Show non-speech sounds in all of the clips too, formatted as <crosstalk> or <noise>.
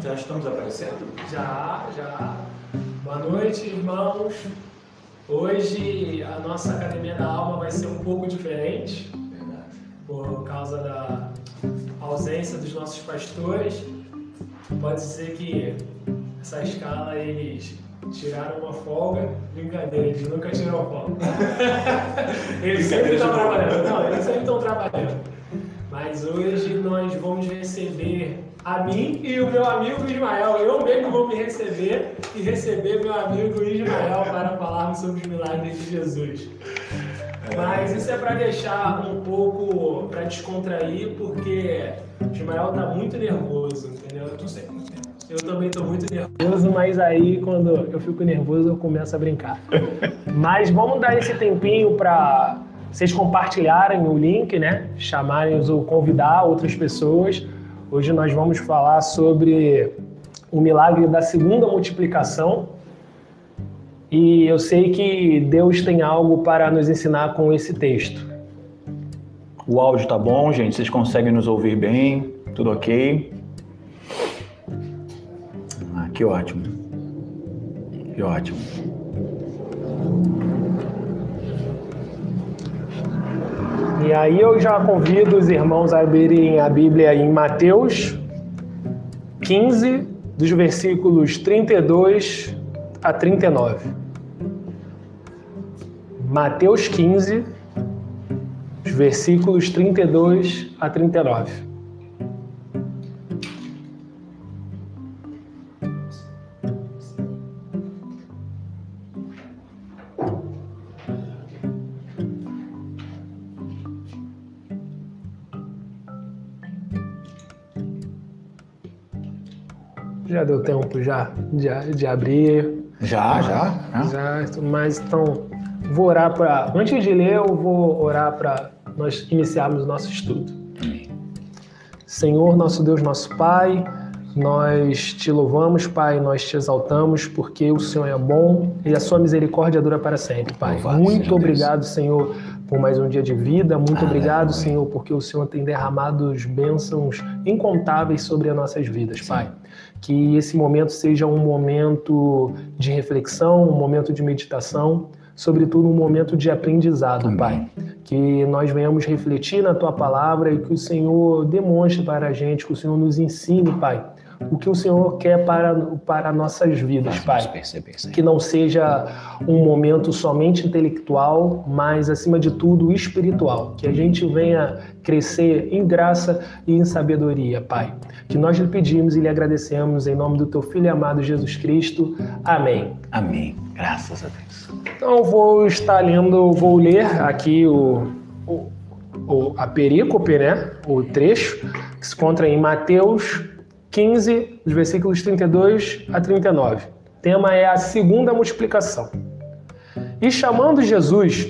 já, estamos aparecendo? Já, já. Boa noite, irmãos. Hoje a nossa Academia da Alma vai ser um pouco diferente. Verdade. Por causa da ausência dos nossos pastores. Pode dizer que essa escala eles tiraram uma folga. Brincadeira, eles nunca tiram folga. <laughs> eles sempre estão trabalhando. Não, eles sempre estão trabalhando. Mas hoje nós vamos receber a mim e o meu amigo Ismael. Eu mesmo vou me receber e receber meu amigo Ismael para falarmos sobre os milagres de Jesus. Mas isso é para deixar um pouco para descontrair, porque Ismael tá muito nervoso, entendeu? Eu tô sempre muito nervoso. Eu também tô muito nervoso, mas aí quando eu fico nervoso eu começo a brincar. Mas vamos dar esse tempinho para vocês compartilharem o link, né? Chamarem ou convidar outras pessoas. Hoje nós vamos falar sobre o milagre da segunda multiplicação. E eu sei que Deus tem algo para nos ensinar com esse texto. O áudio tá bom, gente? Vocês conseguem nos ouvir bem? Tudo ok? Ah, que ótimo. Que ótimo. E aí eu já convido os irmãos a abrirem a Bíblia em Mateus 15, dos versículos 32 a 39. Mateus 15, os versículos 32 a 39. Deu tempo já de, de abrir. Já, já. Já, mas então vou orar para. Antes de ler, eu vou orar para nós iniciarmos o nosso estudo. Senhor, nosso Deus, nosso Pai, nós te louvamos, Pai, nós te exaltamos, porque o Senhor é bom e a sua misericórdia dura para sempre, Pai. Louvado Muito obrigado, Senhor, por mais um dia de vida. Muito obrigado, Senhor, porque o Senhor tem derramado bênçãos incontáveis sobre as nossas vidas, Pai. Que esse momento seja um momento de reflexão, um momento de meditação, sobretudo um momento de aprendizado, Amém. Pai. Que nós venhamos refletir na tua palavra e que o Senhor demonstre para a gente, que o Senhor nos ensine, Pai, o que o Senhor quer para, para nossas vidas, Pai Vamos perceber que não seja um momento somente intelectual, mas acima de tudo espiritual, que a gente venha crescer em graça e em sabedoria, Pai. Que nós lhe pedimos e lhe agradecemos em nome do teu filho amado Jesus Cristo. Amém. Amém. Graças a Deus. Então eu vou estar lendo, vou ler aqui o, o, o- a perícope, né? O trecho que se encontra em Mateus 15, dos versículos 32 a 39. O tema é a segunda multiplicação. E chamando Jesus,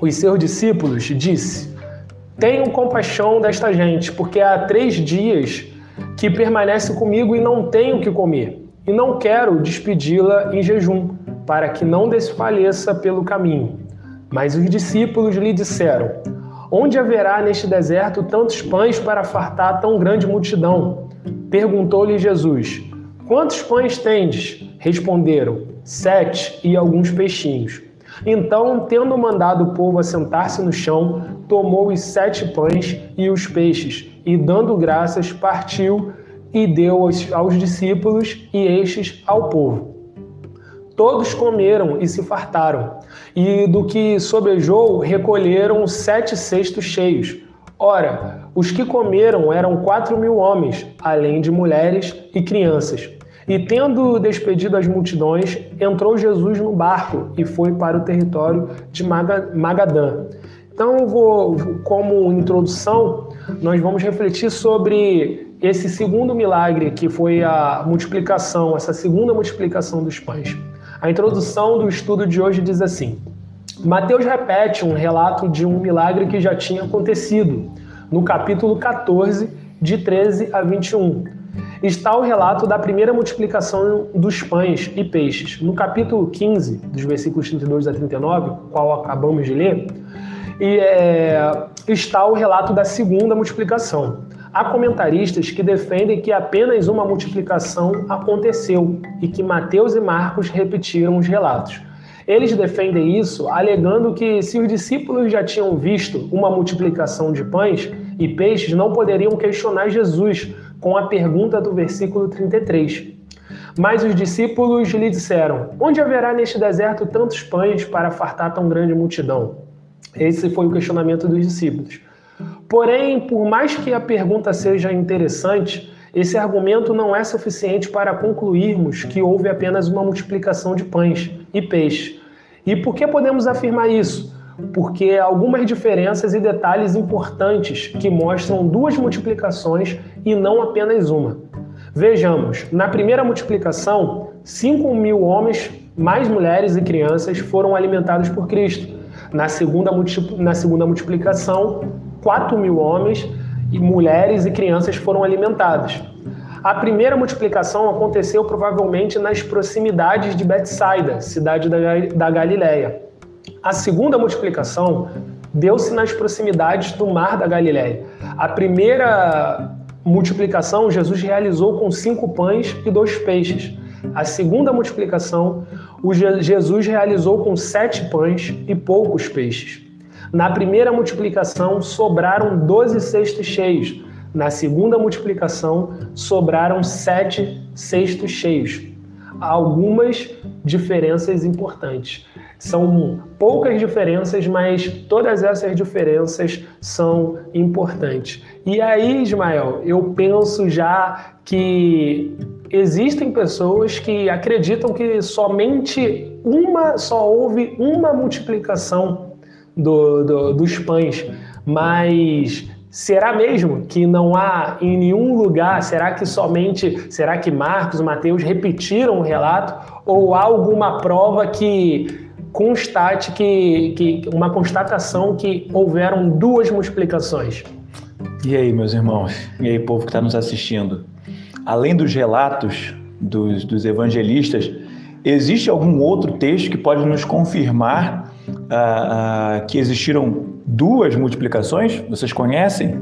os seus discípulos, disse: Tenham compaixão desta gente, porque há três dias que permanece comigo e não tenho o que comer, e não quero despedi-la em jejum, para que não desfaleça pelo caminho. Mas os discípulos lhe disseram: Onde haverá neste deserto tantos pães para fartar tão grande multidão? Perguntou-lhe Jesus: Quantos pães tendes? Responderam: Sete e alguns peixinhos. Então, tendo mandado o povo assentar-se no chão, tomou os sete pães e os peixes, e dando graças, partiu e deu aos, discípulos e estes ao povo. Todos comeram e se fartaram, e do que sobrejou recolheram sete cestos cheios. Ora, os que comeram eram quatro mil homens, além de mulheres e crianças. E tendo despedido as multidões, entrou Jesus no barco e foi para o território de Maga- Magadã. Então, vou, como introdução, nós vamos refletir sobre esse segundo milagre que foi a multiplicação, essa segunda multiplicação dos pães. A introdução do estudo de hoje diz assim: Mateus repete um relato de um milagre que já tinha acontecido, no capítulo 14, de 13 a 21. Está o relato da primeira multiplicação dos pães e peixes. No capítulo 15, dos versículos 32 a 39, qual acabamos de ler, e, é, está o relato da segunda multiplicação. Há comentaristas que defendem que apenas uma multiplicação aconteceu e que Mateus e Marcos repetiram os relatos. Eles defendem isso alegando que se os discípulos já tinham visto uma multiplicação de pães e peixes, não poderiam questionar Jesus com a pergunta do versículo 33. Mas os discípulos lhe disseram: Onde haverá neste deserto tantos pães para fartar tão grande multidão? Esse foi o questionamento dos discípulos. Porém, por mais que a pergunta seja interessante, esse argumento não é suficiente para concluirmos que houve apenas uma multiplicação de pães e peixes. E por que podemos afirmar isso? Porque algumas diferenças e detalhes importantes que mostram duas multiplicações e não apenas uma. Vejamos, na primeira multiplicação, 5 mil homens, mais mulheres e crianças foram alimentados por Cristo. Na segunda, na segunda multiplicação, 4 mil homens, e mulheres e crianças foram alimentados. A primeira multiplicação aconteceu provavelmente nas proximidades de Betsaida, cidade da Galiléia. A segunda multiplicação deu-se nas proximidades do mar da Galiléia. A primeira multiplicação Jesus realizou com cinco pães e dois peixes. A segunda multiplicação, Jesus realizou com sete pães e poucos peixes. Na primeira multiplicação, sobraram doze cestos cheios. Na segunda multiplicação, sobraram sete cestos cheios. Há algumas diferenças importantes. São poucas diferenças, mas todas essas diferenças são importantes. E aí, Ismael, eu penso já que existem pessoas que acreditam que somente uma, só houve uma multiplicação do, do, dos pães, mas será mesmo que não há em nenhum lugar? Será que somente, será que Marcos e Mateus repetiram o relato? Ou há alguma prova que constate que, que uma constatação que houveram duas multiplicações? E aí, meus irmãos? E aí, povo que está nos assistindo? Além dos relatos dos, dos evangelistas, existe algum outro texto que pode nos confirmar ah, ah, que existiram duas multiplicações? Vocês conhecem?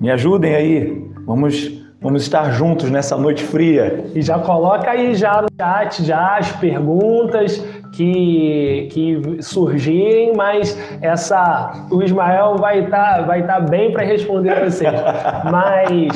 Me ajudem aí. Vamos, vamos estar juntos nessa noite fria. E já coloca aí já no chat já as perguntas que, que surgirem, mas essa o Ismael vai estar tá, vai tá bem para responder vocês. <laughs> mas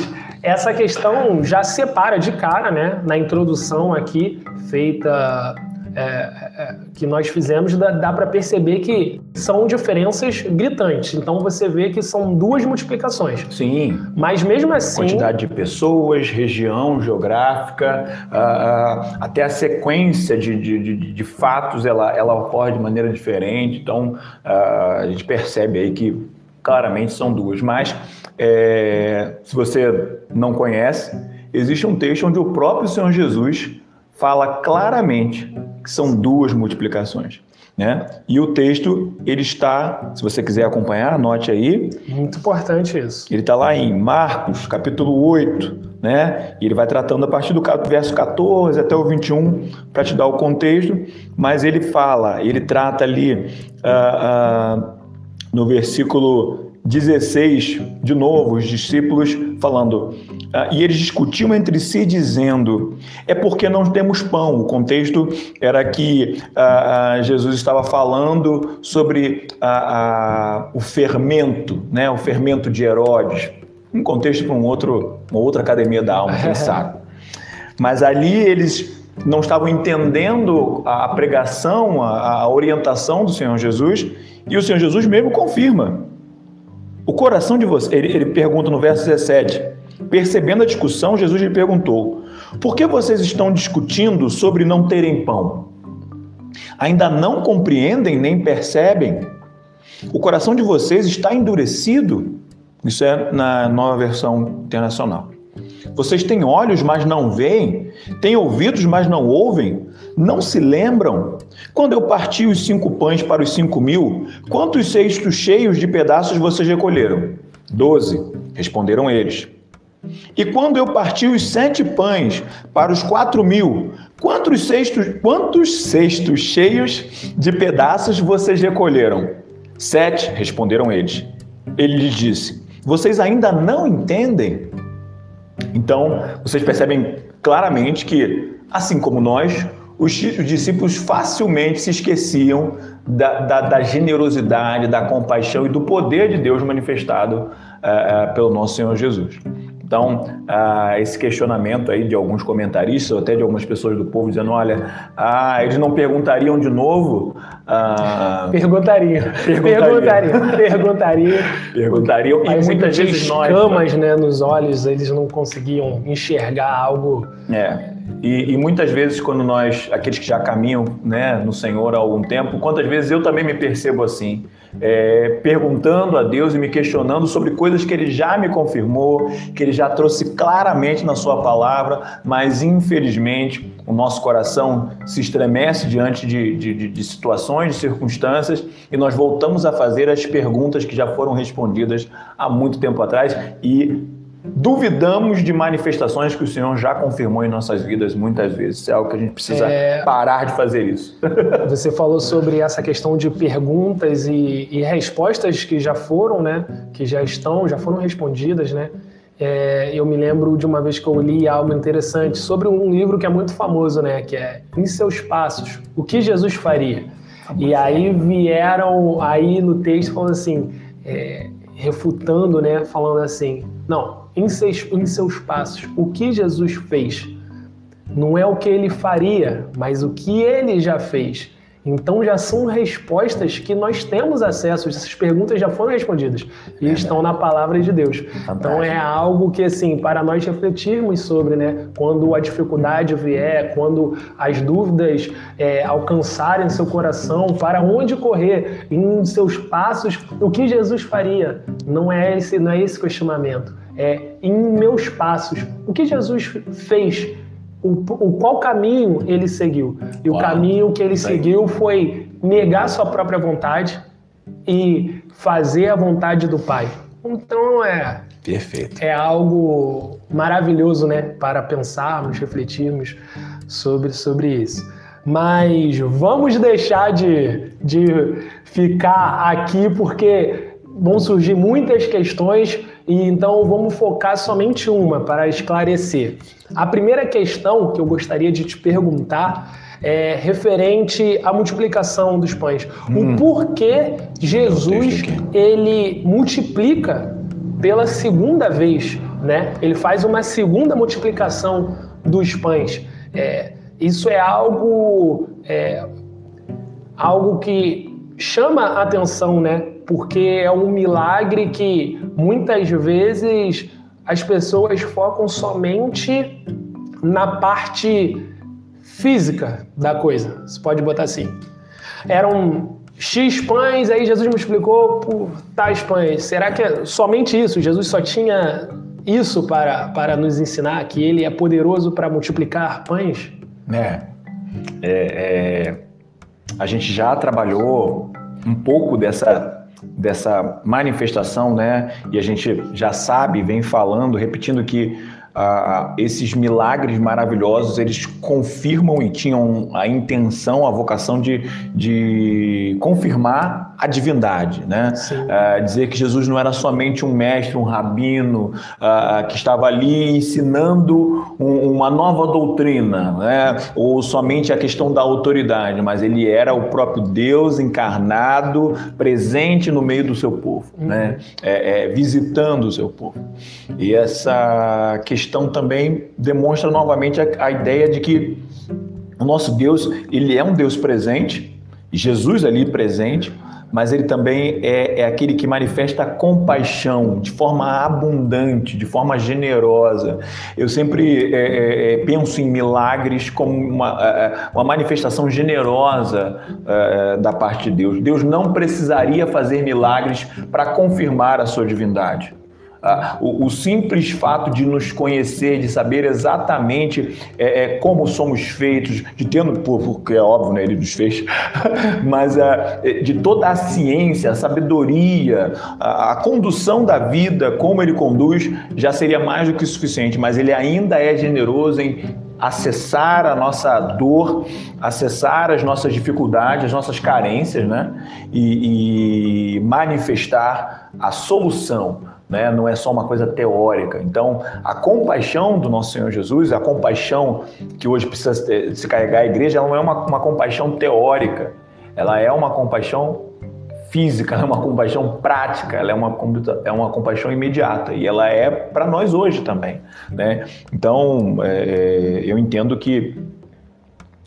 essa questão já separa de cara, né, na introdução aqui feita é, é, que nós fizemos, dá, dá para perceber que são diferenças gritantes. Então você vê que são duas multiplicações. Sim. Mas mesmo assim. Quantidade de pessoas, região geográfica, uh, uh, até a sequência de, de, de, de, fatos ela, ela ocorre de maneira diferente. Então uh, a gente percebe aí que claramente são duas. Mas é, se você não conhece, existe um texto onde o próprio Senhor Jesus fala claramente que são duas multiplicações. Né? E o texto, ele está, se você quiser acompanhar, anote aí. Muito importante isso. Ele está lá em Marcos, capítulo 8, né? E ele vai tratando a partir do verso 14 até o 21, para te dar o contexto, mas ele fala, ele trata ali uh, uh, no versículo 16, de novo, os discípulos falando, uh, e eles discutiam entre si, dizendo: é porque não temos pão. O contexto era que uh, Jesus estava falando sobre uh, o fermento, né, o fermento de Herodes. Um contexto para um outro, uma outra academia da alma, quem <laughs> sabe. Mas ali eles não estavam entendendo a pregação, a, a orientação do Senhor Jesus, e o Senhor Jesus mesmo confirma o coração de você, ele, ele pergunta no verso 17, percebendo a discussão, Jesus lhe perguntou: Por que vocês estão discutindo sobre não terem pão? Ainda não compreendem nem percebem? O coração de vocês está endurecido? Isso é na nova versão internacional. Vocês têm olhos, mas não veem, têm ouvidos, mas não ouvem, não se lembram? Quando eu parti os cinco pães para os cinco mil, quantos cestos cheios de pedaços vocês recolheram? Doze, responderam eles. E quando eu parti os sete pães para os quatro mil, quantos cestos, quantos cestos cheios de pedaços vocês recolheram? Sete, responderam eles. Ele lhes disse: Vocês ainda não entendem? Então, vocês percebem claramente que, assim como nós, os, discípulos facilmente se esqueciam da, da, da, generosidade, da compaixão e do poder de Deus manifestado uh, pelo nosso Senhor Jesus. Então, uh, esse questionamento aí de alguns comentaristas, ou até de algumas pessoas do povo, dizendo: olha, ah, eles não perguntariam de novo? Uh... Perguntaria. Perguntaria. Perguntaria. Perguntariam. E muitas vezes nós. camas né, nos olhos, eles não conseguiam enxergar algo. É. E, e, muitas vezes, quando nós, aqueles que já caminham né, no Senhor há algum tempo, quantas vezes eu também me percebo assim é, perguntando a Deus e me questionando sobre coisas que Ele já me confirmou, que Ele já trouxe claramente na Sua palavra, mas infelizmente o nosso coração se estremece diante de, de, de situações, de circunstâncias e nós voltamos a fazer as perguntas que já foram respondidas há muito tempo atrás e duvidamos de manifestações que o Senhor já confirmou em nossas vidas muitas vezes. É algo que a gente precisa é... parar de fazer isso. <laughs> Você falou sobre essa questão de perguntas e, e, respostas que já foram, né? Que já estão, já foram respondidas, né? É, eu me lembro de uma vez que eu li algo interessante sobre um livro que é muito famoso, né? Que é Em Seus Passos, O que Jesus Faria? E aí vieram aí no texto falando assim, é, refutando, né? Falando assim, não, em seus, em seus passos. O que Jesus fez não é o que ele faria, mas o que ele já fez. Então já são respostas que nós temos acesso, essas perguntas já foram respondidas e é estão na palavra de Deus. Fantástico. Então é algo que assim, para nós refletirmos sobre, né, quando a dificuldade vier, quando as dúvidas é, alcançarem seu coração, para onde correr, em seus passos, o que Jesus faria? Não é esse, não é esse questionamento é, em meus passos. O que Jesus fez? O, o qual caminho ele seguiu? E o caminho que ele seguiu foi negar sua própria vontade e fazer a vontade do Pai. Então é perfeito. É algo maravilhoso, né, para pensarmos, refletirmos sobre sobre isso. Mas vamos deixar de, de ficar aqui porque vão surgir muitas questões e então vamos focar somente uma para esclarecer. A primeira questão que eu gostaria de te perguntar é referente à multiplicação dos pães. Hum. O porquê Jesus ele multiplica pela segunda vez, né? Ele faz uma segunda multiplicação dos pães. É, isso é algo é, algo que chama a atenção, né? Porque é um milagre que muitas vezes as pessoas focam somente na parte física da coisa. Você pode botar assim. Eram X pães, aí Jesus multiplicou por tais pães. Será que é somente isso? Jesus só tinha isso para, para nos ensinar que ele é poderoso para multiplicar pães? É. é, é a gente já trabalhou um pouco dessa dessa manifestação, né? E a gente já sabe, vem falando, repetindo que ah, esses milagres maravilhosos eles confirmam e tinham a intenção, a vocação de, de confirmar a divindade, né? Ah, dizer que Jesus não era somente um mestre, um rabino ah, que estava ali ensinando um, uma nova doutrina, né? Ou somente a questão da autoridade, mas ele era o próprio Deus encarnado, presente no meio do seu povo, uhum. né? É, é, visitando o seu povo. E essa questão questão também demonstra novamente a, a ideia de que o nosso Deus, ele é um Deus presente, Jesus ali presente, mas ele também é, é, aquele que manifesta compaixão de forma abundante, de forma generosa. Eu sempre é, é, é penso em milagres como uma, é, é, uma manifestação generosa da parte de Deus. Deus não precisaria fazer milagres para confirmar a sua divindade. Ah, o, o, simples fato de nos conhecer, de saber exatamente é, é, como somos feitos, de tendo, porque é óbvio, né, ele nos fez, <laughs> mas ah, é, de toda a ciência, a sabedoria, a, a, condução da vida, como ele conduz, já seria mais do que suficiente, mas ele ainda é generoso em acessar a nossa dor, acessar as nossas dificuldades, as nossas carências, né? E, e manifestar a solução. Né? Não é só uma coisa teórica. Então, a compaixão do nosso Senhor Jesus, a compaixão que hoje precisa se carregar a igreja, ela não é uma, uma compaixão teórica. Ela é uma compaixão física, <laughs> ela é uma compaixão prática, ela é uma, é uma compaixão imediata e ela é para nós hoje também. Né? Então, é, eu entendo que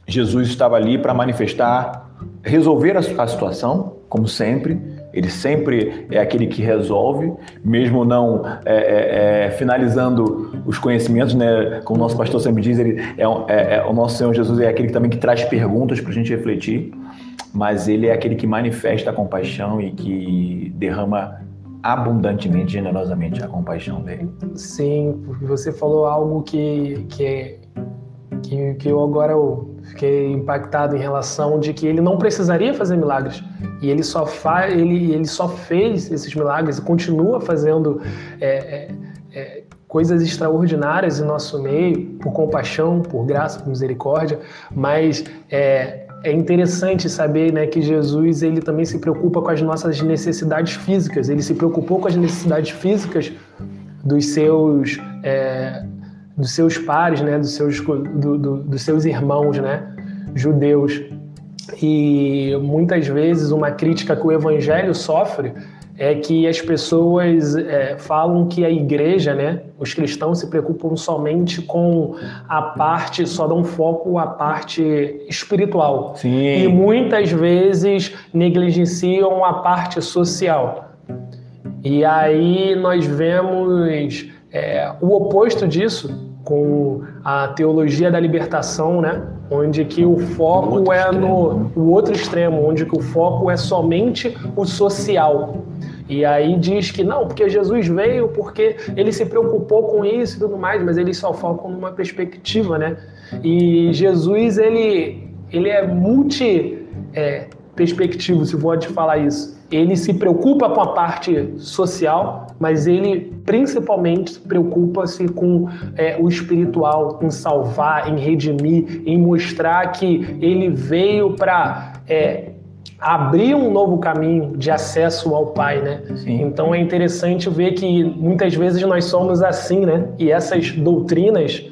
Jesus estava ali para manifestar, resolver a, a situação, como sempre, ele sempre é aquele que resolve, mesmo não é, é, é, finalizando os conhecimentos, né? Como o nosso pastor sempre diz, ele é, é, é o nosso Senhor Jesus é aquele que também que traz perguntas para a gente refletir mas ele é aquele que manifesta a compaixão e que derrama abundantemente, generosamente a compaixão dele. Sim, porque você falou algo que, que, que, que eu agora eu fiquei impactado em relação de que ele não precisaria fazer milagres e ele só faz, ele, ele só fez esses milagres e continua fazendo é, é, é, coisas extraordinárias em nosso meio por compaixão, por graça, por misericórdia, mas é, é interessante saber né, que Jesus ele também se preocupa com as nossas necessidades físicas. Ele se preocupou com as necessidades físicas dos seus é, dos seus pares, né, dos seus do, do, dos seus irmãos, né, judeus. E muitas vezes uma crítica que o Evangelho sofre é que as pessoas é, falam que a igreja, né, os cristãos se preocupam somente com a parte, só dão foco à parte espiritual. Sim. E muitas vezes negligenciam a parte social. E aí nós vemos é, o oposto disso com a teologia da libertação, né? onde que o foco é no o outro extremo, onde que o foco é somente o social. E aí diz que não, porque Jesus veio, porque ele se preocupou com isso e tudo mais, mas eles só focam numa perspectiva, né? E Jesus, ele, ele é multi é, perspectivo, se pode falar isso. Ele se preocupa com a parte social, mas ele principalmente preocupa-se com é, o espiritual, em salvar, em redimir, em mostrar que ele veio para é, abrir um novo caminho de acesso ao Pai, né? Sim. Então é interessante ver que muitas vezes nós somos assim, né? E essas doutrinas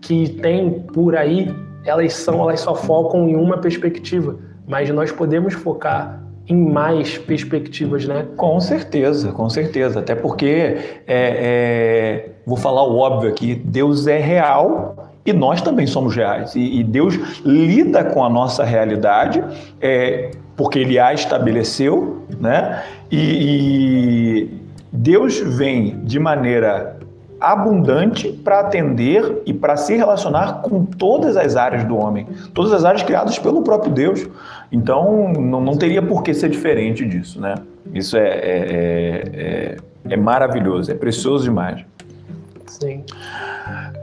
que tem por aí, elas são, elas só focam em uma perspectiva, mas nós podemos focar em mais perspectivas, né? Com certeza, com certeza. Até porque, é, é, vou falar o óbvio aqui, Deus é real e nós também somos reais. E, e Deus lida com a nossa realidade, é, porque Ele a estabeleceu, né? E, e Deus vem de maneira abundante para atender e para se relacionar com todas as áreas do homem, todas as áreas criadas pelo próprio Deus. Então, não, não teria por que ser diferente disso, né? Isso é, é, é, é, é maravilhoso, é precioso demais. Sim.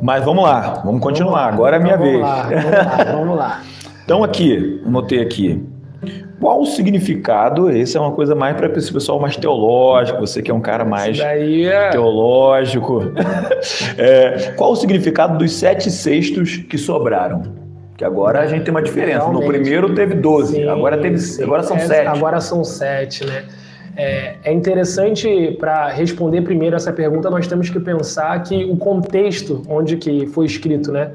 Mas vamos lá, vamos continuar. Agora é a minha vamos vez. Lá, vamos lá, vamos lá. <laughs> então, aqui, anotei aqui. Qual o significado? Esse é uma coisa mais para esse pessoal mais teológico, você que é um cara mais é... teológico. <laughs> é, qual o significado dos sete sextos que sobraram? Que agora a gente tem uma diferença. Realmente. No primeiro teve 12, sim, agora, teve, agora são é, sete. Agora são sete, né? É, é interessante para responder primeiro essa pergunta, nós temos que pensar que o contexto onde que foi escrito, né?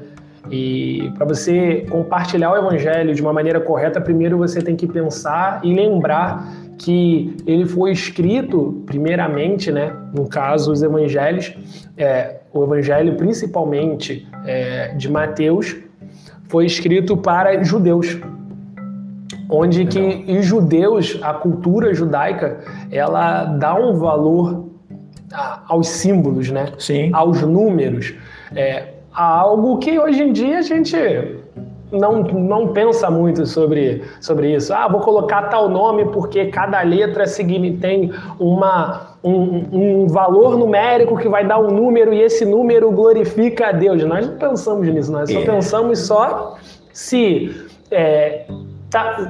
E para você compartilhar o evangelho de uma maneira correta, primeiro você tem que pensar e lembrar que ele foi escrito, primeiramente, né, no caso, os evangelhos, é, o evangelho principalmente é, de Mateus, foi escrito para judeus, onde que os judeus, a cultura judaica, ela dá um valor aos símbolos, né? Sim. Aos números. É, a algo que hoje em dia a gente não, não pensa muito sobre, sobre isso. Ah, vou colocar tal nome porque cada letra tem uma, um, um valor numérico que vai dar um número e esse número glorifica a Deus. Nós não pensamos nisso, nós só é. pensamos só se é,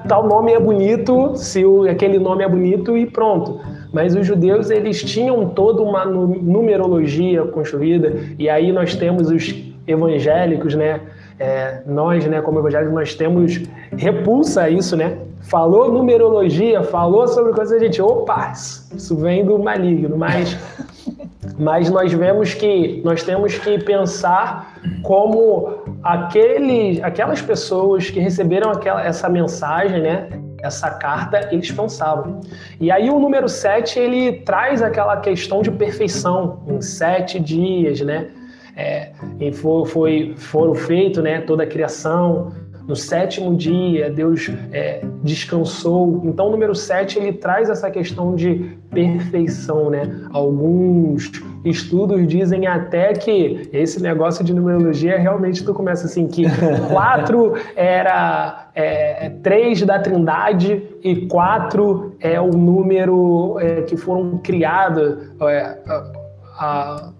tal nome é bonito, se aquele nome é bonito e pronto. Mas os judeus eles tinham toda uma numerologia construída e aí nós temos os evangélicos, né? É, nós, né, como evangélicos, nós temos repulsa a isso, né? Falou numerologia, falou sobre coisas, a gente, opa, isso vem do maligno, mas, <laughs> mas nós vemos que nós temos que pensar como aqueles, aquelas pessoas que receberam aquela, essa mensagem, né? essa carta, eles pensavam. E aí o número 7, ele traz aquela questão de perfeição, em sete dias, né? É, e foi, foi, foram feitos né, toda a criação, no sétimo dia, Deus é, descansou. Então, o número 7 ele traz essa questão de perfeição, né? Alguns estudos dizem até que esse negócio de numerologia realmente tu começa assim que <laughs> quatro era é, três da Trindade e quatro é o número é, que foram criados é, a,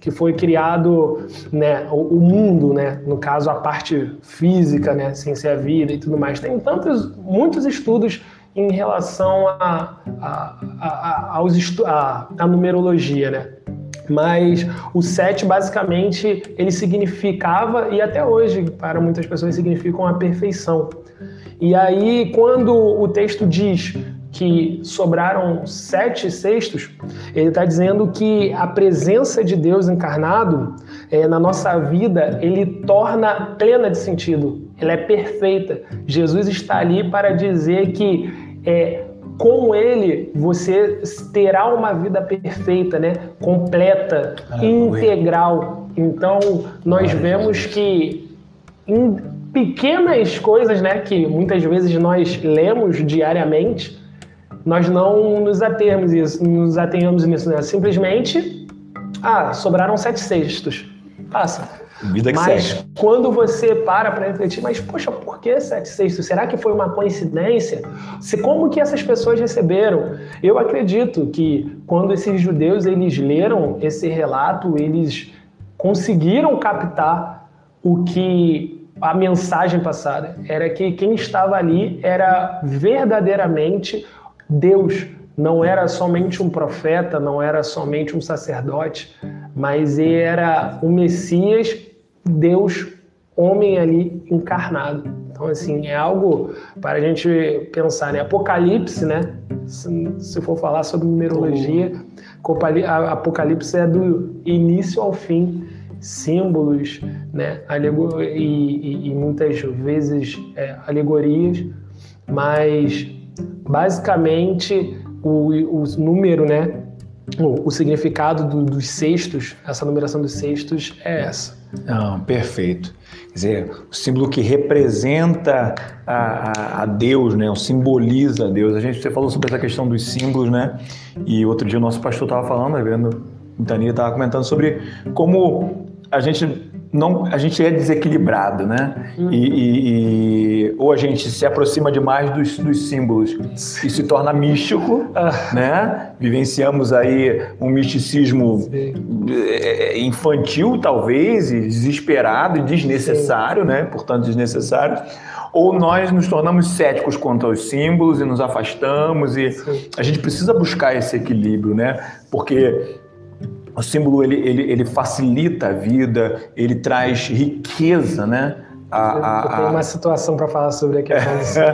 que foi criado né, o, mundo, né, no caso a parte física, né, sem ser a vida e tudo mais. Tem tantos, muitos estudos em relação a, a, a, aos a, a numerologia, né? Mas o 7 basicamente ele significava e até hoje para muitas pessoas significam a perfeição. E aí quando o texto diz que sobraram sete sextos, ele está dizendo que a presença de Deus encarnado é, na nossa vida, ele torna plena de sentido, ela é perfeita. Jesus está ali para dizer que é, com ele você terá uma vida perfeita, né? completa, integral. Então, nós vemos que em pequenas coisas né, que muitas vezes nós lemos diariamente, nós não nos atermos isso, nos atenhamos nisso, né? Simplesmente, ah, sobraram sete sextos. Passa. Vida que mas segue. quando você para para refletir, mas poxa, por que sete sextos? Será que foi uma coincidência? Se, como que essas pessoas receberam? Eu acredito que quando esses judeus eles leram esse relato, eles conseguiram captar o que a mensagem passada era que quem estava ali era verdadeiramente Deus não era somente um profeta, não era somente um sacerdote, mas era o Messias, Deus, homem ali encarnado. Então, assim, é algo para a gente pensar, né? Apocalipse, né? Se, for falar sobre numerologia, Apocalipse é do início ao fim, símbolos, né? e, e, e muitas vezes é, alegorias, mas Basicamente, o, o número, né? O, o significado do, dos cestos, essa numeração dos cestos é essa. Não, perfeito. Quer dizer, o símbolo que representa a, a, Deus, né? O simboliza a Deus. A gente você falou sobre essa questão dos símbolos, né? E outro dia o nosso pastor estava falando, vendo, Tania estava comentando sobre como a gente não, a gente é desequilibrado, né? Hum. E, e, e, ou a gente se aproxima demais dos, dos símbolos e se torna místico, ah. né? Vivenciamos aí um misticismo Sim. É, infantil, talvez, e desesperado e desnecessário, Sim. né? Portanto, desnecessário. Ou nós nos tornamos céticos quanto aos símbolos e nos afastamos e a gente precisa buscar esse equilíbrio, né? Porque o símbolo ele, ele, ele facilita a vida, ele traz riqueza, né? A, a, Eu tenho uma situação para falar sobre a questão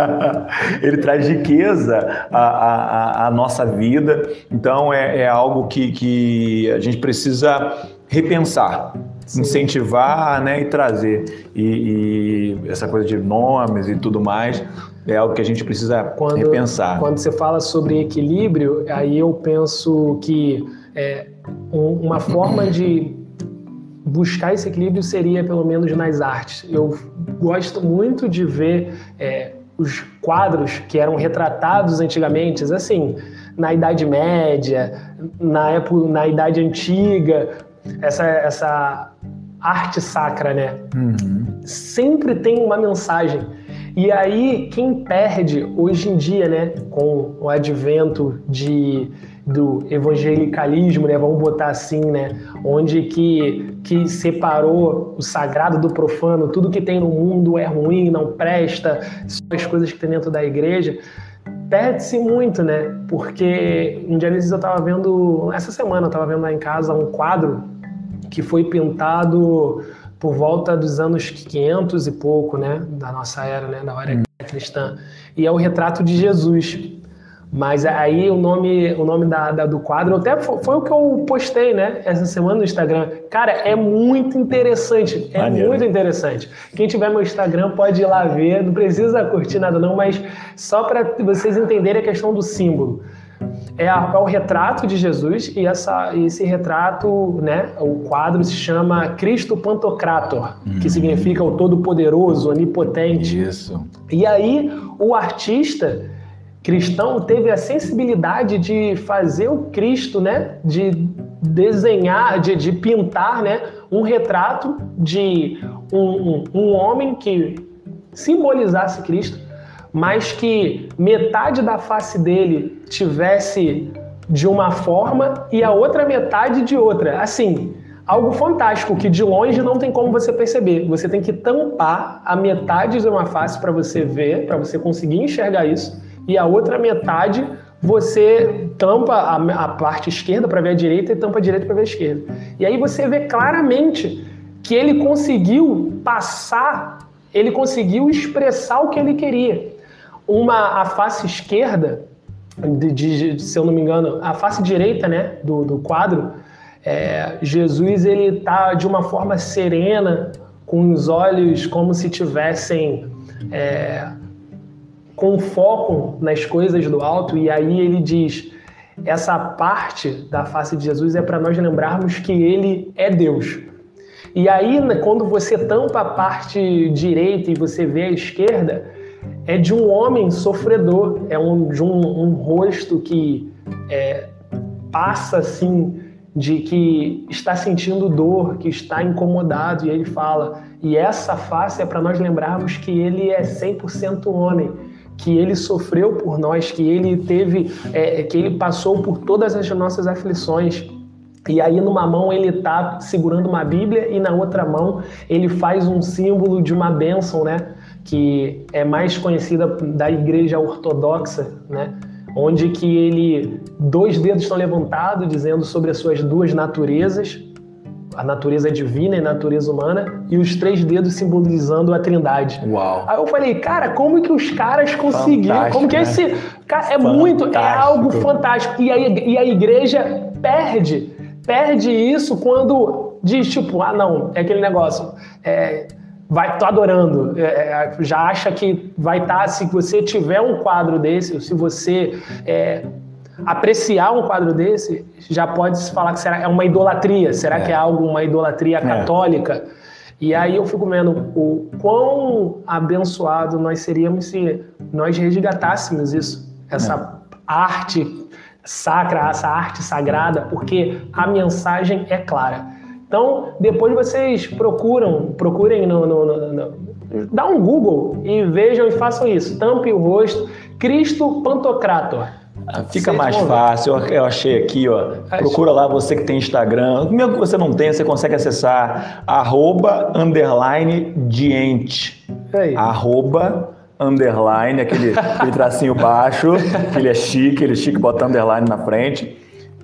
<laughs> Ele traz riqueza à, à, à, nossa vida, então é, é algo que, que a gente precisa repensar, Sim. incentivar né, e trazer. E, e, essa coisa de nomes e tudo mais é algo que a gente precisa quando, repensar. Quando você fala sobre equilíbrio, aí eu penso que é, uma forma de buscar esse equilíbrio seria pelo menos nas artes. Eu gosto muito de ver é, os quadros que eram retratados antigamente, assim, na Idade Média, na época, na Idade Antiga, essa, essa arte sacra, né? Uhum. Sempre tem uma mensagem. E aí, quem perde hoje em dia, né, com o advento de do evangelicalismo, né, vamos botar assim, né, onde que, que separou o sagrado do profano, tudo que tem no mundo é ruim, não presta, só as coisas que tem dentro da igreja, perde-se muito, né, porque um dia desses eu estava vendo, essa semana eu estava vendo lá em casa um quadro que foi pintado por volta dos anos 500 e pouco, né, da nossa era, né, da era cristã. E é o retrato de Jesus. Mas aí o nome, o nome da, da do quadro até foi, foi, o que eu postei, né, essa semana no Instagram. Cara, é muito interessante, é Maneiro. muito interessante. Quem tiver meu Instagram pode ir lá ver, não precisa curtir nada não, mas só para vocês entenderem a questão do símbolo. É, a, é, o retrato de Jesus e essa, esse retrato, né, o quadro se chama Cristo Pantocrator, hum. que significa o Todo-Poderoso, Onipotente. Isso. E aí o artista cristão teve a sensibilidade de fazer o Cristo, né, de desenhar, de, de pintar, né, um retrato de um, um, um homem que simbolizasse Cristo, mas que metade da face dele tivesse de uma forma e a outra metade de outra. Assim, algo fantástico que de longe não tem como você perceber. Você tem que tampar a metade de uma face para você ver, para você conseguir enxergar isso e a outra metade você tampa a, a parte esquerda para ver a direita e tampa a direita para ver a esquerda. E aí você vê claramente que ele conseguiu passar, ele conseguiu expressar o que ele queria. Uma a face esquerda, de, de, se eu não me engano, a face direita, né, do, do quadro, é, Jesus ele tá de uma forma serena, com os olhos como se tivessem é, com foco nas coisas do alto, e aí ele diz: essa parte da face de Jesus é para nós lembrarmos que ele é Deus. E aí, né, quando você tampa a parte direita e você vê a esquerda, é de um homem sofredor, é um, de um, um rosto que é, passa assim de que está sentindo dor, que está incomodado, e ele fala, e essa face é para nós lembrarmos que ele é 100% homem que ele sofreu por nós, que ele teve, é, que ele passou por todas as nossas aflições. E aí numa mão ele está segurando uma Bíblia e na outra mão ele faz um símbolo de uma bênção, né? Que é mais conhecida da Igreja Ortodoxa, né? Onde que ele dois dedos estão levantados dizendo sobre as suas duas naturezas, a natureza divina e a natureza humana, e os três dedos simbolizando a trindade. Uau. Aí eu falei, cara, como que os caras conseguiram? Fantástico, como que né? esse. Cara, é fantástico. muito, é algo fantástico. E a, e a igreja perde, perde isso quando diz, tipo, ah, não, é aquele negócio. É, vai tô adorando, é, é já acha que vai estar, tá, se você tiver um quadro desse, se você é, apreciar um quadro desse, já pode se falar que será é uma idolatria. Será é. que é algo, uma idolatria é. católica? É. E aí eu fico vendo o quão abençoado nós seríamos se nós resgatássemos isso, essa é. arte sacra, essa arte sagrada, porque a mensagem é clara. Então, depois vocês procuram, procurem no, no, no, no dá um Google e vejam e façam isso. Tampe o rosto, Cristo Pantocrator. Fica mais fácil. Eu achei aqui, ó. Procura lá você que tem Instagram. Mesmo que você não tenha, você consegue acessar arroba underline diente. Arroba underline, aquele, aquele <laughs> tracinho baixo, que ele é chique, ele é chique, bota underline na frente.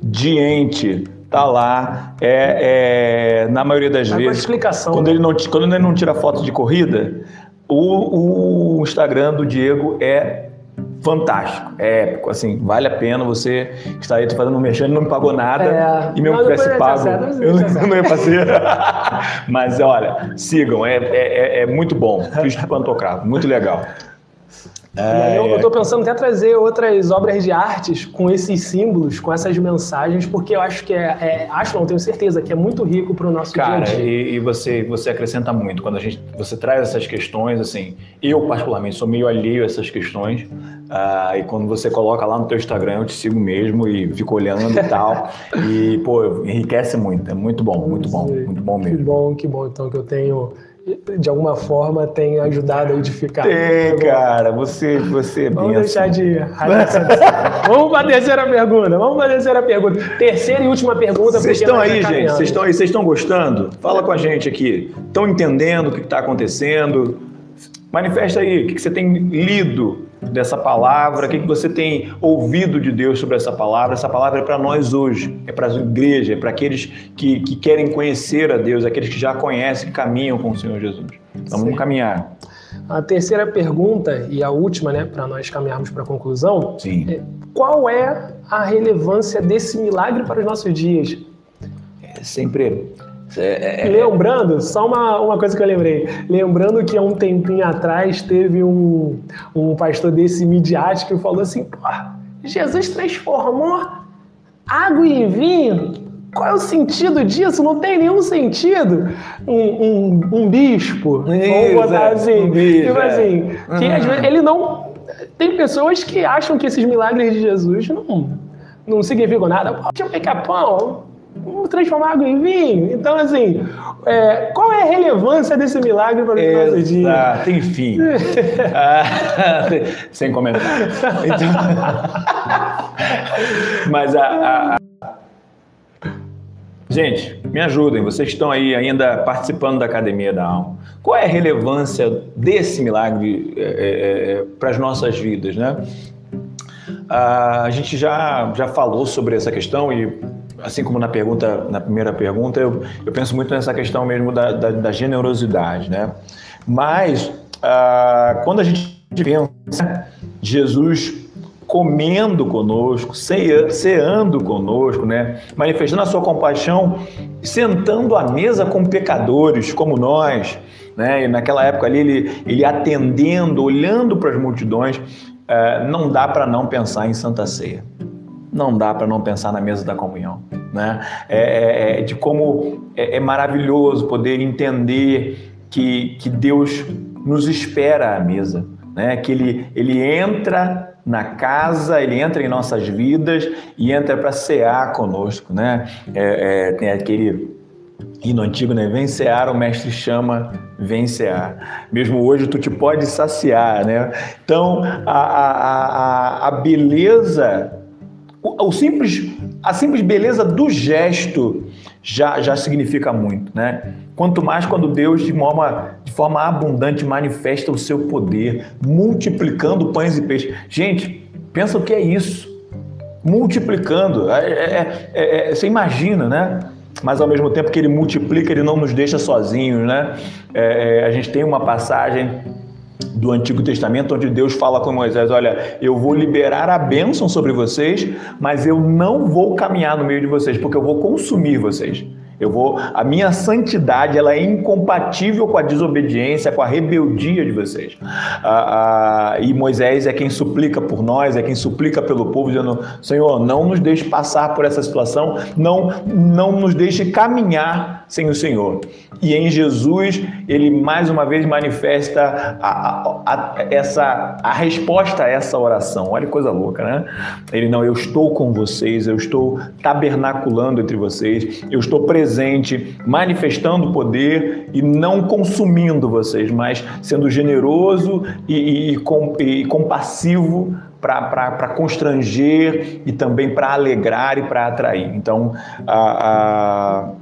Diente tá lá. É, é, na maioria das vezes. explicação. Quando ele, não, quando ele não tira foto de corrida, o, o Instagram do Diego é fantástico, é épico, assim, vale a pena você estar aí fazendo um mexendo, não me pagou nada é. e mesmo que tivesse pago, eu não, não ia fazer. <laughs> Mas olha, sigam, é, é, é, é muito bom, Cristo Pantocravo, muito legal. É, eu estou pensando até trazer outras obras de artes com esses símbolos, com essas mensagens, porque eu acho que é, é acho não tenho certeza que é muito rico para o nosso Cara, dia a dia. E, e, você você acrescenta muito quando a gente você traz essas questões assim. Eu particularmente sou meio alheio a essas questões uh, e quando você coloca lá no teu Instagram eu te sigo mesmo e fico olhando e tal <laughs> e pô enriquece muito, é muito bom, muito bom, muito bom mesmo. Que bom, que bom então que eu tenho de alguma forma tem ajudado a edificar. Tem, cara. Você, você é Vamos deixar de <laughs> Vamos para a terceira pergunta. Vamos para a terceira pergunta. Terceira e última pergunta. Vocês estão aí, gente? Vocês estão aí? Vocês estão gostando? Fala com a gente aqui. Estão entendendo o que está acontecendo? Manifesta aí. O que você tem lido? Dessa palavra? O que, que você tem ouvido de Deus sobre essa palavra? Essa palavra é para nós hoje, é para a igreja, é para aqueles que, que querem conhecer a Deus, aqueles que já conhecem, que caminham com o Senhor Jesus. Então, vamos caminhar. A terceira pergunta e a última, né, para nós caminharmos para a conclusão, Sim. é qual é a relevância desse milagre para os nossos dias? É sempre. É, é, Lembrando, só uma, uma coisa que eu lembrei. Lembrando que há um tempinho atrás teve um, um pastor desse midiático que falou assim: Jesus transformou água em vinho. Qual é o sentido disso? Não tem nenhum sentido. Um, um, um bispo, vamos botar assim, um bispo, tipo é. assim, que às vezes ele não. Tem pessoas que acham que esses milagres de Jesus não, não significam nada. Deixa eu pegar pão, vamos transformar água em vinho. Então, assim, é, qual é a relevância desse milagre para os nossos dias? Enfim. <laughs> Ah, <laughs> sem comentário. Então, <laughs> mas a, a- a- Gente, me ajudem, vocês estão aí ainda participando da Academia da Alma. Qual é a relevância desse milagre para as nossas vidas, né? Ah, a gente já, já falou sobre essa questão e, assim como na pergunta, na primeira pergunta, eu, eu penso muito nessa questão mesmo da, da, da generosidade, né? Mas ah, quando a gente pensa Jesus comendo conosco, ceando conosco, né? manifestando a sua compaixão, sentando à mesa com pecadores como nós, né? E naquela época ali ele, ele atendendo, olhando para as multidões, eh, não dá para não pensar em Santa Ceia. Não dá para não pensar na mesa da comunhão, né? É, é- é de como é, é maravilhoso poder entender que, que Deus nos espera à mesa, né? Que ele, ele entra na casa, ele entra em nossas vidas e entra para cear conosco, né? É, é, tem aquele hino antigo, né? Vem cear, o mestre chama, vem cear. Mesmo hoje tu te pode saciar, né? Então, a, a, a, a beleza, o, simples, a simples beleza do gesto já, já significa muito, né? Quanto mais quando Deus, de forma, de forma abundante, manifesta o seu poder, multiplicando pães e peixes. Gente, pensa o que é isso multiplicando. É, é, é, é, você imagina, né? Mas ao mesmo tempo que ele multiplica, ele não nos deixa sozinhos, né? É, é, a gente tem uma passagem do Antigo Testamento onde Deus fala com Moisés: Olha, eu vou liberar a bênção sobre vocês, mas eu não vou caminhar no meio de vocês, porque eu vou consumir vocês. Eu vou, a minha santidade ela é incompatível com a desobediência, com a rebeldia de vocês. Ah, ah, e Moisés é quem suplica por nós, é quem suplica pelo povo, dizendo: Senhor, não nos deixe passar por essa situação, não, não nos deixe caminhar sem o Senhor. E em Jesus, ele mais uma vez manifesta a, a, a, essa, a resposta a essa oração. Olha que coisa louca, né? Ele não, eu estou com vocês, eu estou tabernaculando entre vocês, eu estou presente, manifestando poder e não consumindo vocês, mas sendo generoso e, e, e, com, e compassivo para constranger e também para alegrar e para atrair. Então, a, a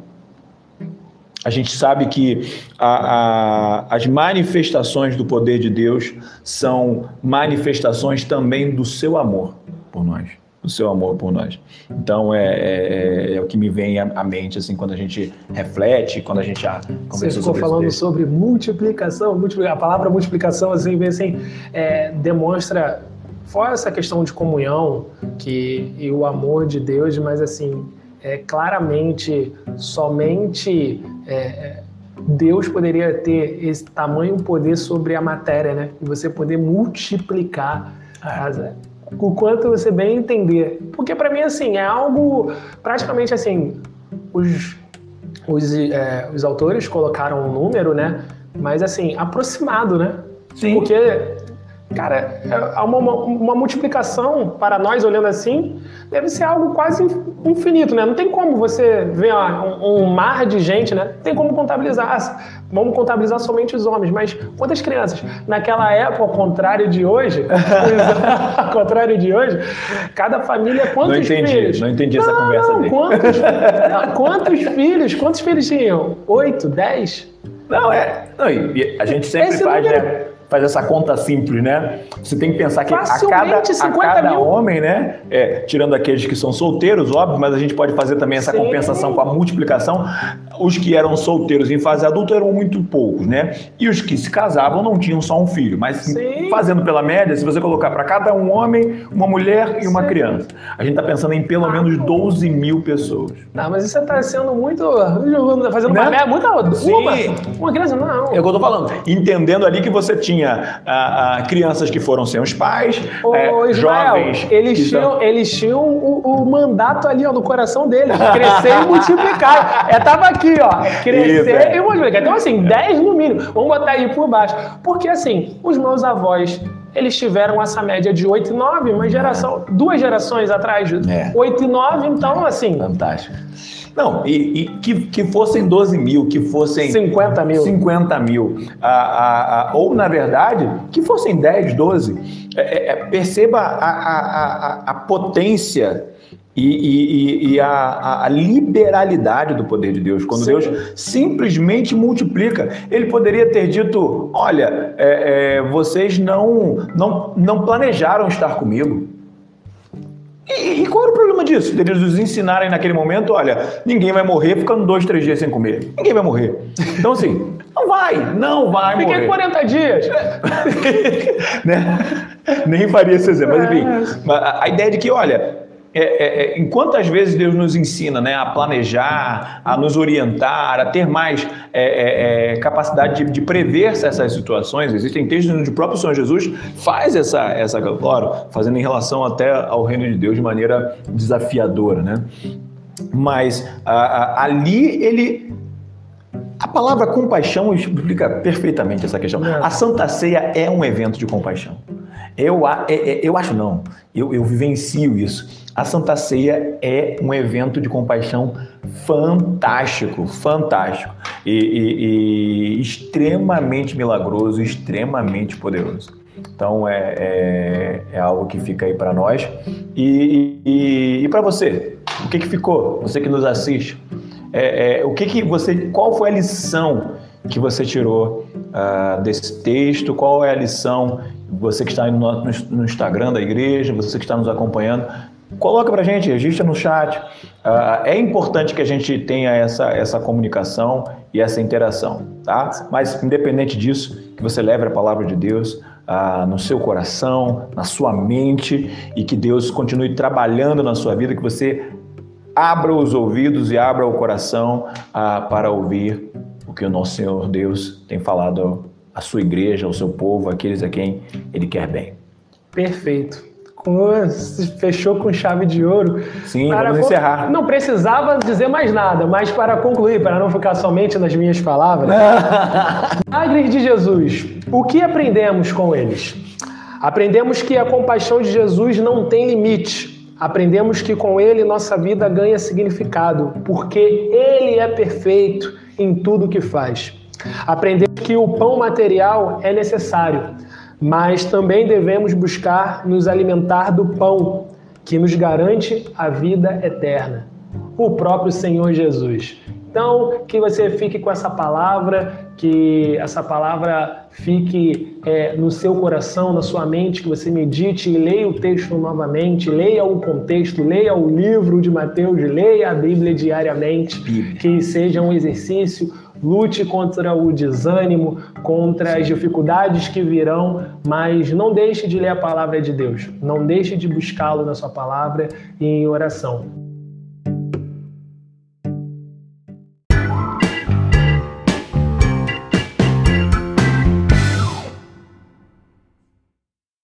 a gente sabe que a, a, as manifestações do poder de Deus são manifestações também do seu amor por nós, do seu amor por nós. Então é, é, é o que me vem à, mente assim quando a gente reflete, quando a gente já Você ficou falando sobre multiplicação, multiplicação, a palavra multiplicação assim, vem assim é, demonstra fora essa questão de comunhão que e o amor de Deus, mas assim é, claramente somente é, Deus poderia ter esse tamanho poder sobre a matéria, né? E você poder multiplicar as, o quanto você bem entender. Porque para mim, assim, é algo praticamente assim, os, os, é, os autores colocaram um número, né? Mas assim, aproximado, né? Sim. Porque Cara, é uma, uma, uma, multiplicação para nós olhando assim deve ser algo quase infinito, né? Não tem como você ver um, um, mar de gente, né? Não tem como contabilizar. Vamos contabilizar somente os homens, mas quantas crianças? Naquela época, ao contrário de hoje, <laughs> ao contrário de hoje, cada família quantos não entendi, filhos? Não entendi essa não, conversa não, dele. Quantos, quantos filhos? Quantos filhos tinham? Oito, dez? Não, é. Não, a gente sempre Esse faz, número... né? Faz essa conta simples, né? Você tem que pensar que a cada, a 50 cada mil. homem, né? É, tirando aqueles que são solteiros, óbvio, mas a gente pode fazer também essa Sim. compensação com a multiplicação. Os que eram solteiros em fase adulta eram muito poucos, né? E os que se casavam não tinham só um filho. Mas Sim. Fazendo pela média, se você colocar para cada um homem, uma mulher e uma criança, a gente está pensando em pelo menos 12 mil pessoas. Não, mas isso tá sendo muito. <laughs> Fazendo Né? uma média, muita. Uma, uma criança, não. É o que eu tô falando. Entendendo ali que você tinha ah, ah, crianças que foram sem os pais, Ô, é, jovens. eles tinham, eles tinham o, o mandato ali ó, no coração deles, crescer e multiplicar. É, tava aqui, ó, crescer Isso, é. e multiplicar. Então, assim, 10 no mínimo. Vamos botar aí por baixo. Porque, assim, os meus avós, eles tiveram essa média de 8 e 9, uma geração, duas gerações atrás, É. 8 e 9, então, assim, Fantástico. Não, e, e que, que fossem 12 mil, que fossem 50 mil. 50 mil, ah, ah, ah, ou na verdade, que fossem 10, 12. É, é, é, perceba a, a, a, a potência e, e- e- a, a- liberalidade do poder de Deus. Quando Sim. Deus simplesmente multiplica. Ele poderia ter dito: olha, é, é, vocês não, não, não planejaram estar comigo. E, e qual era o problema disso? Deles nos ensinarem naquele momento, olha, ninguém vai morrer ficando dois, três dias sem comer. Ninguém vai morrer. Então, assim, não vai, não vai Fiquei morrer. 40 dias. <laughs> né? Nem faria esse exemplo. Mas, enfim, É. a, a ideia de que, olha, é, é, é, enquanto às vezes Deus nos ensina né, a planejar, a nos orientar, a ter mais é, é, é, capacidade de, de prever essas situações, existem textos onde o próprio Senhor Jesus faz essa, essa, claro, fazendo em relação até ao reino de Deus de maneira desafiadora, né? Mas a- a- ali ele a palavra compaixão explica perfeitamente essa questão. A Santa Ceia é um evento de compaixão. Eu, eu acho não, eu, eu vivencio isso. A Santa Ceia é um evento de compaixão fantástico, fantástico e, e- e extremamente milagroso, extremamente poderoso. Então é, é, é algo que fica aí para nós. E, e, e para você, o que, que ficou? Você que nos assiste, é, é, o que, que você, qual foi a lição que você tirou ah, desse texto? Qual é a lição? Você que está no- no Instagram da igreja, você que está nos acompanhando, coloca para gente, registra no chat. Ah, é importante que a gente tenha essa, essa comunicação e essa interação, tá? Mas independente disso, que você leve a palavra de Deus ah, no seu coração, na sua mente e que Deus continue trabalhando na sua vida, que você abra os ouvidos e abra o coração ah, para ouvir o que o nosso Senhor Deus tem falado à sua igreja, ao seu povo, àqueles a quem Ele quer bem. Perfeito. Com- fechou com chave de ouro. Sim, Para vamos encerrar. Não precisava dizer mais nada, mas para concluir, para não ficar somente nas minhas palavras, <laughs> Milagres de Jesus. O que aprendemos com eles? Aprendemos que a compaixão de Jesus não tem limite. Aprendemos que com ele nossa vida ganha significado, porque ele é perfeito em tudo que faz. Aprendemos que o pão material é necessário, mas também devemos buscar nos alimentar do pão que nos garante a vida eterna o próprio Senhor Jesus. Então, que você fique com essa palavra, que essa palavra fique é, no seu coração, na sua mente, que você medite e leia o texto novamente, leia o contexto, leia o livro de Mateus, leia a Bíblia diariamente, Bíblia. que seja um exercício, lute contra o desânimo, contra as dificuldades que virão, mas não deixe de ler a palavra de Deus, não deixe de buscá-lo na sua palavra e em oração.